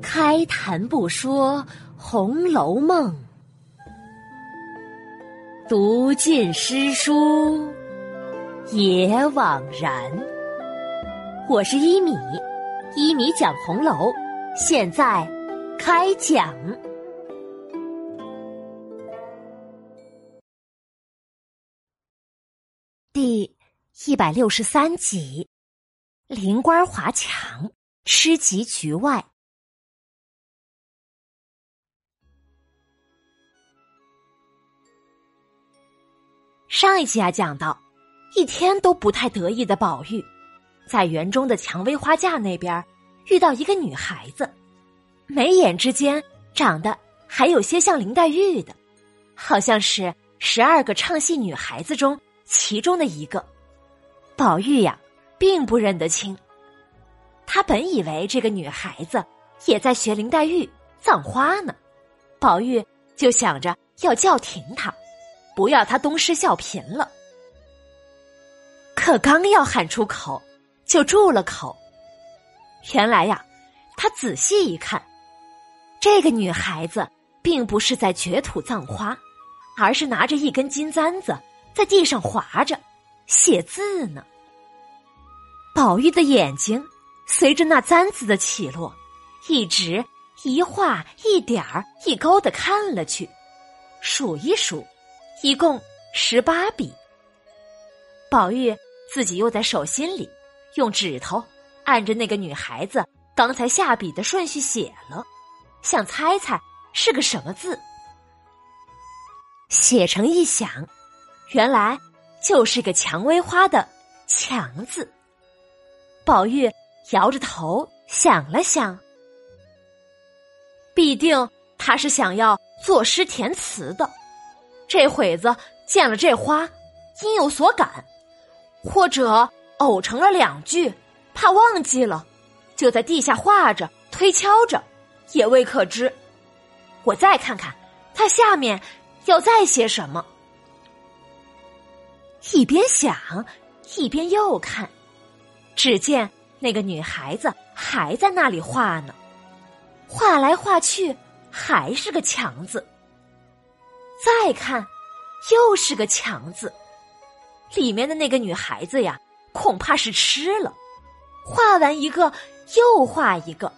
开谈不说《红楼梦》，读尽诗书也枉然。我是一米，一米讲红楼，现在开讲。第一百六十三集，灵官华强，吃及局外。上一集啊，讲到一天都不太得意的宝玉，在园中的蔷薇花架那边遇到一个女孩子，眉眼之间长得还有些像林黛玉的，好像是十二个唱戏女孩子中其中的一个。宝玉呀，并不认得清。他本以为这个女孩子也在学林黛玉葬花呢，宝玉就想着要叫停她。不要她东施效颦了，可刚要喊出口，就住了口。原来呀，他仔细一看，这个女孩子并不是在掘土葬花，而是拿着一根金簪子在地上划着写字呢。宝玉的眼睛随着那簪子的起落，一直一画一点儿一勾的看了去，数一数。一共十八笔，宝玉自己又在手心里用指头按着那个女孩子刚才下笔的顺序写了，想猜猜是个什么字。写成一想，原来就是个蔷薇花的“蔷”字。宝玉摇着头想了想，必定他是想要作诗填词的。这会子见了这花，因有所感，或者偶成了两句，怕忘记了，就在地下画着、推敲着，也未可知。我再看看他下面要再写什么。一边想，一边又看，只见那个女孩子还在那里画呢，画来画去还是个强字。再看，又是个“强”字，里面的那个女孩子呀，恐怕是吃了。画完一个，又画一个，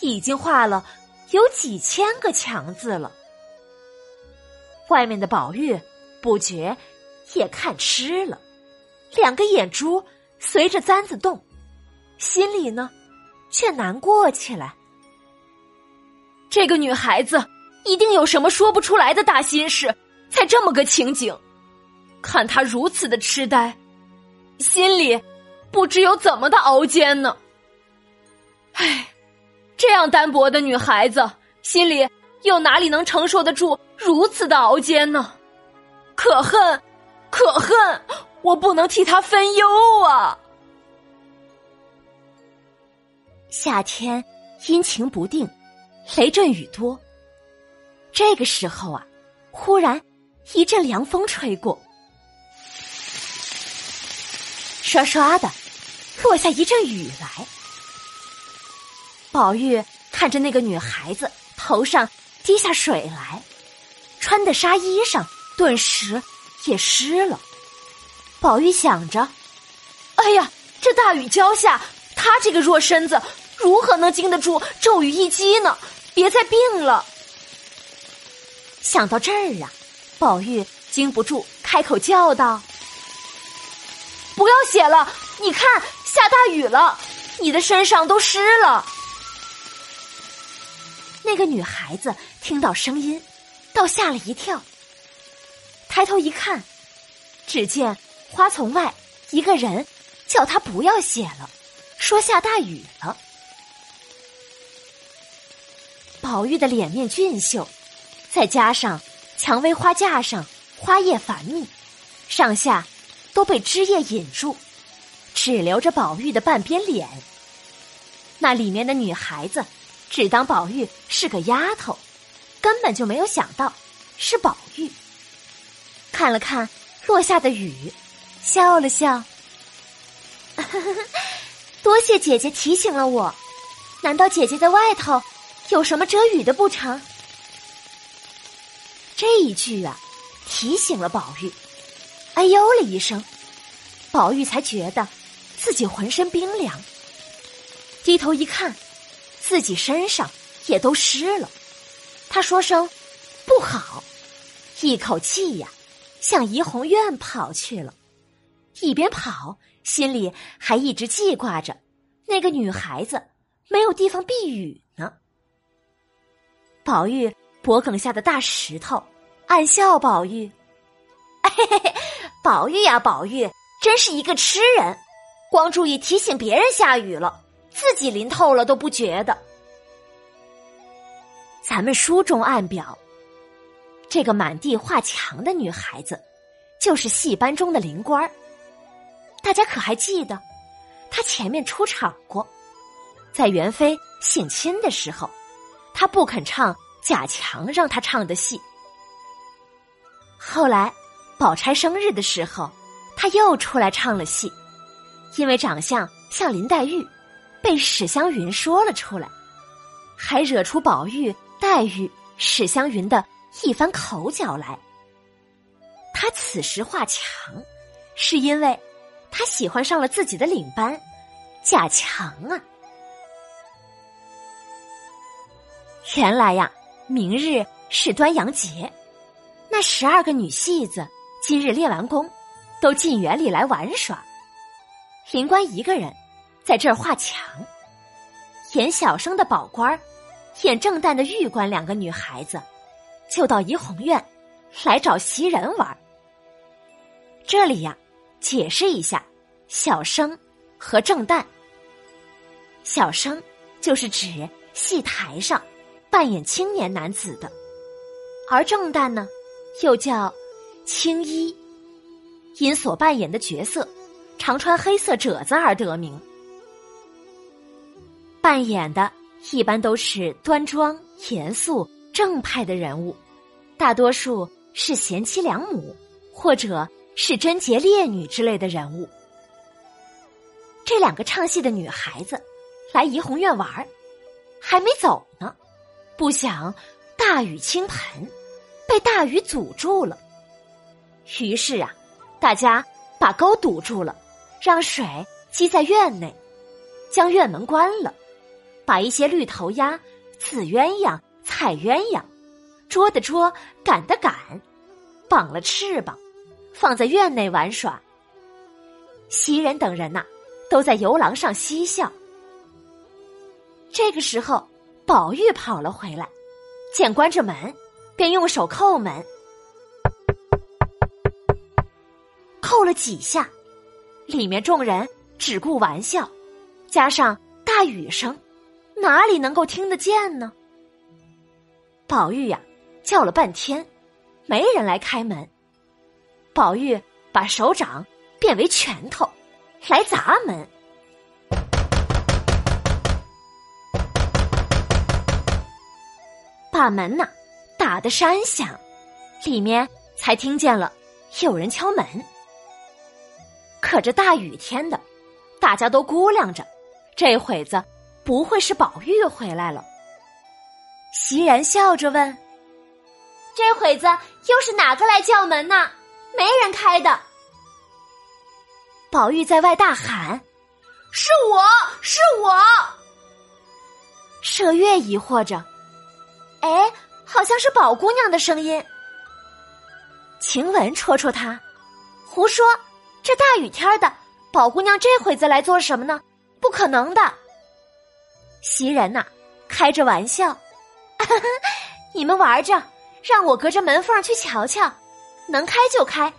已经画了有几千个“强”字了。外面的宝玉不觉也看吃了，两个眼珠随着簪子动，心里呢却难过起来。这个女孩子。一定有什么说不出来的大心事，才这么个情景。看她如此的痴呆，心里不知有怎么的熬煎呢。唉，这样单薄的女孩子，心里又哪里能承受得住如此的熬煎呢？可恨，可恨！我不能替她分忧啊。夏天阴晴不定，雷阵雨多。这个时候啊，忽然一阵凉风吹过，刷刷的落下一阵雨来。宝玉看着那个女孩子头上滴下水来，穿的纱衣裳顿时也湿了。宝玉想着：“哎呀，这大雨浇下，他这个弱身子如何能经得住骤雨一击呢？别再病了。”想到这儿啊，宝玉禁不住开口叫道：“不要写了！你看下大雨了，你的身上都湿了。”那个女孩子听到声音，倒吓了一跳，抬头一看，只见花丛外一个人叫她不要写了，说下大雨了。宝玉的脸面俊秀。再加上蔷薇花架上花叶繁密，上下都被枝叶引住，只留着宝玉的半边脸。那里面的女孩子只当宝玉是个丫头，根本就没有想到是宝玉。看了看落下的雨，笑了笑，多谢姐姐提醒了我，难道姐姐在外头有什么遮雨的不成？这一句啊，提醒了宝玉。哎呦了一声，宝玉才觉得自己浑身冰凉。低头一看，自己身上也都湿了。他说声不好，一口气呀，向怡红院跑去了。一边跑，心里还一直记挂着那个女孩子没有地方避雨呢。宝玉脖梗下的大石头，暗笑宝玉：“ 嘿嘿嘿，宝玉呀，宝玉，真是一个痴人，光注意提醒别人下雨了，自己淋透了都不觉得。”咱们书中暗表，这个满地画墙的女孩子，就是戏班中的灵官儿。大家可还记得，她前面出场过，在元妃省亲的时候，他不肯唱贾强让他唱的戏。后来，宝钗生日的时候，他又出来唱了戏，因为长相像林黛玉，被史湘云说了出来，还惹出宝玉、黛玉、史湘云的一番口角来。他此时画墙，是因为。他喜欢上了自己的领班贾强啊！原来呀，明日是端阳节，那十二个女戏子今日练完功，都进园里来玩耍。林官一个人在这儿画墙，演小生的宝官儿演正旦的玉官，两个女孩子就到怡红院来找袭人玩。这里呀。解释一下，小生和正旦。小生就是指戏台上扮演青年男子的，而正旦呢，又叫青衣，因所扮演的角色常穿黑色褶子而得名。扮演的一般都是端庄严肃正派的人物，大多数是贤妻良母或者。是贞洁烈女之类的人物。这两个唱戏的女孩子来怡红院玩儿还没走呢，不想大雨倾盆，被大雨阻住了。于是啊，大家把沟堵住了，让水积在院内，将院门关了，把一些绿头鸭、紫鸳鸯、彩鸳鸯捉的捉，赶的赶，绑了翅膀。放在院内玩耍，袭人等人呐，都在游廊上嬉笑。这个时候，宝玉跑了回来，见关着门，便用手叩门，叩了几下，里面众人只顾玩笑，加上大雨声，哪里能够听得见呢？宝玉呀，叫了半天，没人来开门。宝玉把手掌变为拳头，来砸门，把门呐打得山响，里面才听见了有人敲门。可这大雨天的，大家都估量着，这会子不会是宝玉回来了。袭人笑着问：“这会子又是哪个来叫门呢？”没人开的，宝玉在外大喊：“是我是我。”麝月疑惑着：“哎，好像是宝姑娘的声音。”晴雯戳戳他：“胡说！这大雨天的，宝姑娘这会子来做什么呢？不可能的。”袭人呐，开着玩笑：“ 你们玩着，让我隔着门缝去瞧瞧。”能开就开，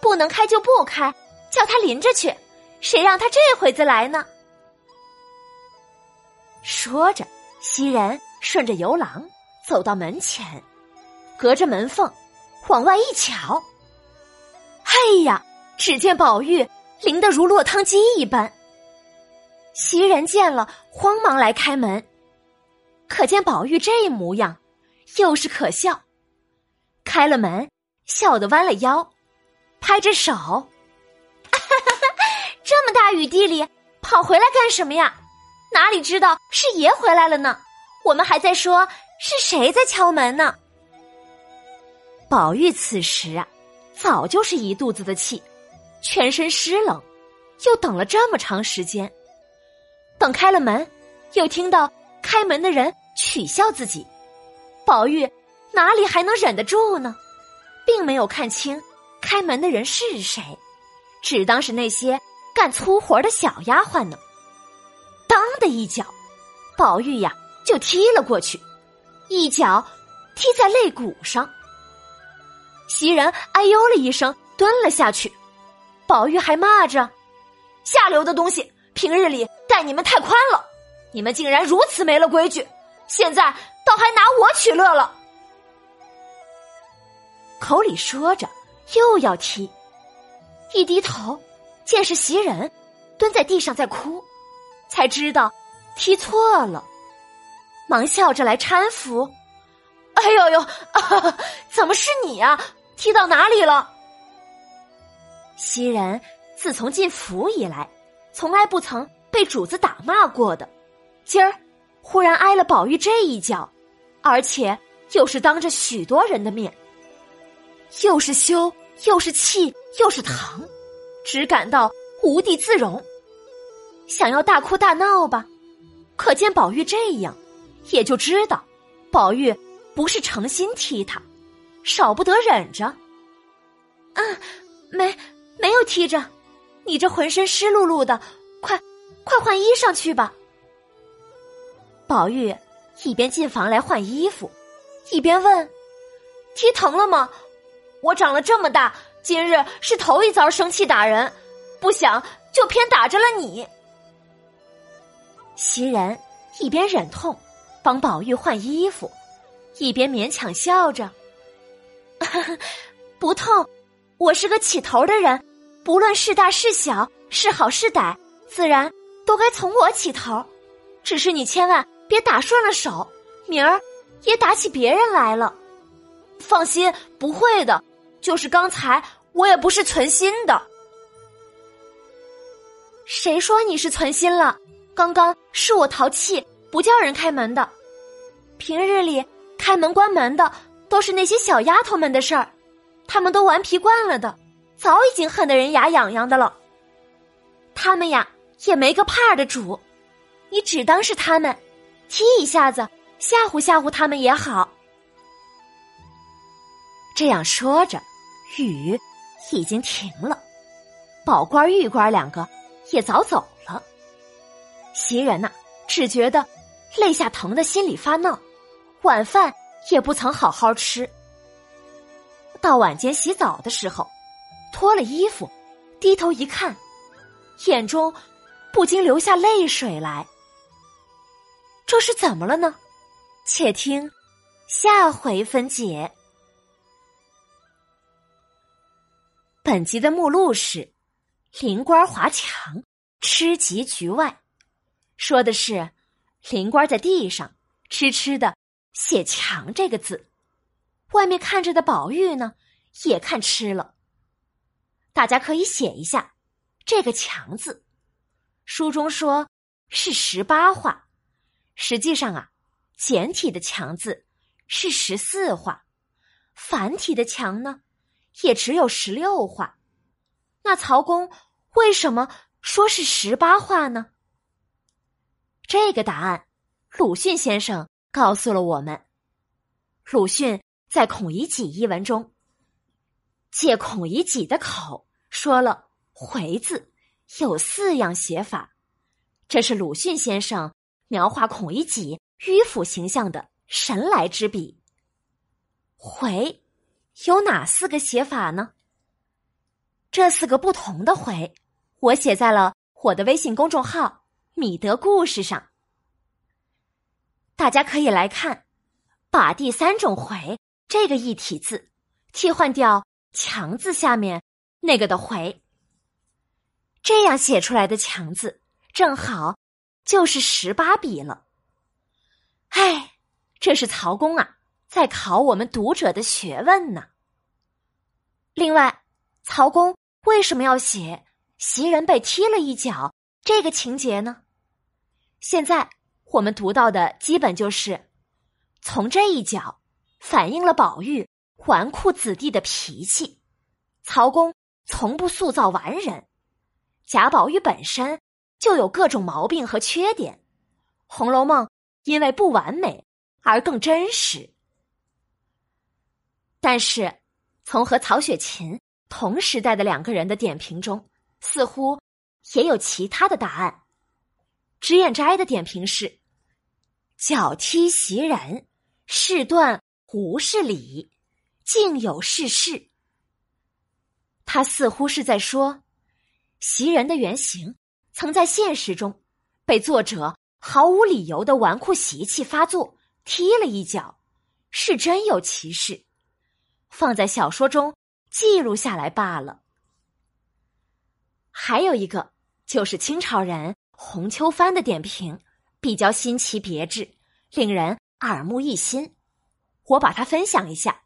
不能开就不开，叫他淋着去，谁让他这会子来呢？说着，袭人顺着游廊走到门前，隔着门缝往外一瞧，嘿呀！只见宝玉淋得如落汤鸡一般。袭人见了，慌忙来开门，可见宝玉这模样，又是可笑。开了门。笑得弯了腰，拍着手，这么大雨地里跑回来干什么呀？哪里知道是爷回来了呢。我们还在说是谁在敲门呢。宝玉此时啊，早就是一肚子的气，全身湿冷，又等了这么长时间，等开了门，又听到开门的人取笑自己，宝玉哪里还能忍得住呢？并没有看清开门的人是谁，只当是那些干粗活的小丫鬟呢。当的一脚，宝玉呀就踢了过去，一脚踢在肋骨上。袭人哎呦了一声，蹲了下去。宝玉还骂着：“下流的东西！平日里待你们太宽了，你们竟然如此没了规矩，现在倒还拿我取乐了。”口里说着，又要踢，一低头，见是袭人蹲在地上在哭，才知道踢错了，忙笑着来搀扶。哎呦呦，怎么是你啊？踢到哪里了？袭人自从进府以来，从来不曾被主子打骂过的，今儿忽然挨了宝玉这一脚，而且又是当着许多人的面。又是羞，又是气，又是疼，只感到无地自容，想要大哭大闹吧。可见宝玉这样，也就知道宝玉不是诚心踢他，少不得忍着。啊，没没有踢着，你这浑身湿漉漉的，快快换衣裳去吧。宝玉一边进房来换衣服，一边问：“踢疼了吗？”我长了这么大，今日是头一遭生气打人，不想就偏打着了你。袭人一边忍痛帮宝玉换衣服，一边勉强笑着：“ 不痛，我是个起头的人，不论是大是小，是好是歹，自然都该从我起头。只是你千万别打顺了手，明儿也打起别人来了。放心，不会的。”就是刚才我也不是存心的，谁说你是存心了？刚刚是我淘气，不叫人开门的。平日里开门关门的都是那些小丫头们的事儿，他们都顽皮惯了的，早已经恨得人牙痒痒的了。他们呀也没个怕的主，你只当是他们踢一下子吓唬吓唬他们也好。这样说着。雨已经停了，宝官、玉官两个也早走了。袭人呐，只觉得肋下疼的心里发闹，晚饭也不曾好好吃。到晚间洗澡的时候，脱了衣服，低头一看，眼中不禁流下泪水来。这是怎么了呢？且听下回分解。本集的目录是“灵官滑墙，吃及局外”，说的是灵官在地上痴痴的写“墙”这个字，外面看着的宝玉呢也看痴了。大家可以写一下这个“墙”字，书中说是十八画，实际上啊，简体的“墙”字是十四画，繁体的“墙”呢。也只有十六画，那曹公为什么说是十八画呢？这个答案，鲁迅先生告诉了我们。鲁迅在《孔乙己》一文中，借孔乙己的口说了“回”字有四样写法，这是鲁迅先生描画孔乙己迂腐形象的神来之笔。回。有哪四个写法呢？这四个不同的回，我写在了我的微信公众号“米德故事”上，大家可以来看，把第三种回这个异体字替换掉“强”字下面那个的回，这样写出来的“强”字正好就是十八笔了。唉，这是曹公啊！在考我们读者的学问呢。另外，曹公为什么要写袭人被踢了一脚这个情节呢？现在我们读到的基本就是，从这一角反映了宝玉纨绔子弟的脾气。曹公从不塑造完人，贾宝玉本身就有各种毛病和缺点，《红楼梦》因为不完美而更真实。但是，从和曹雪芹同时代的两个人的点评中，似乎也有其他的答案。脂砚斋的点评是：“脚踢袭人，事断无是理，竟有事事。”他似乎是在说，袭人的原型曾在现实中被作者毫无理由的纨绔习气发作，踢了一脚，是真有其事。放在小说中记录下来罢了。还有一个就是清朝人洪秋帆的点评，比较新奇别致，令人耳目一新。我把它分享一下。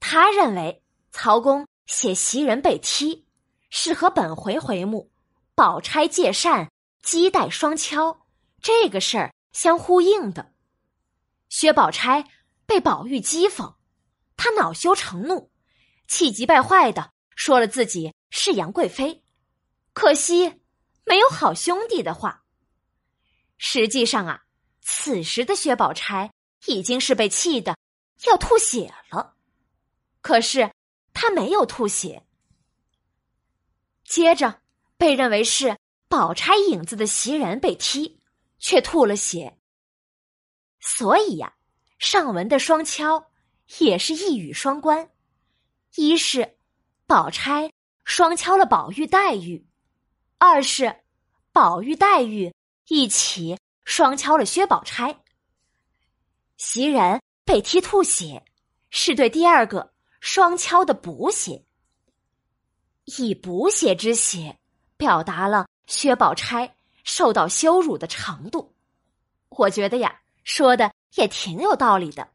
他认为曹公写袭人被踢，是和本回回目宝钗借扇击带双敲这个事儿相呼应的。薛宝钗被宝玉讥讽。他恼羞成怒，气急败坏的说了自己是杨贵妃，可惜没有好兄弟的话。实际上啊，此时的薛宝钗已经是被气的要吐血了，可是她没有吐血。接着被认为是宝钗影子的袭人被踢，却吐了血。所以呀，上文的双敲。也是一语双关，一是宝钗双敲了宝玉、黛玉；二是宝玉、黛玉一起双敲了薛宝钗。袭人被踢吐血，是对第二个双敲的补血，以补血之血表达了薛宝钗受到羞辱的程度。我觉得呀，说的也挺有道理的。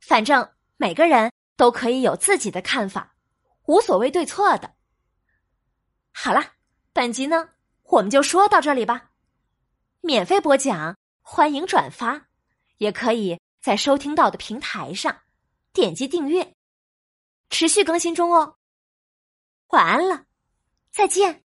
反正每个人都可以有自己的看法，无所谓对错的。好了，本集呢我们就说到这里吧。免费播讲，欢迎转发，也可以在收听到的平台上点击订阅，持续更新中哦。晚安了，再见。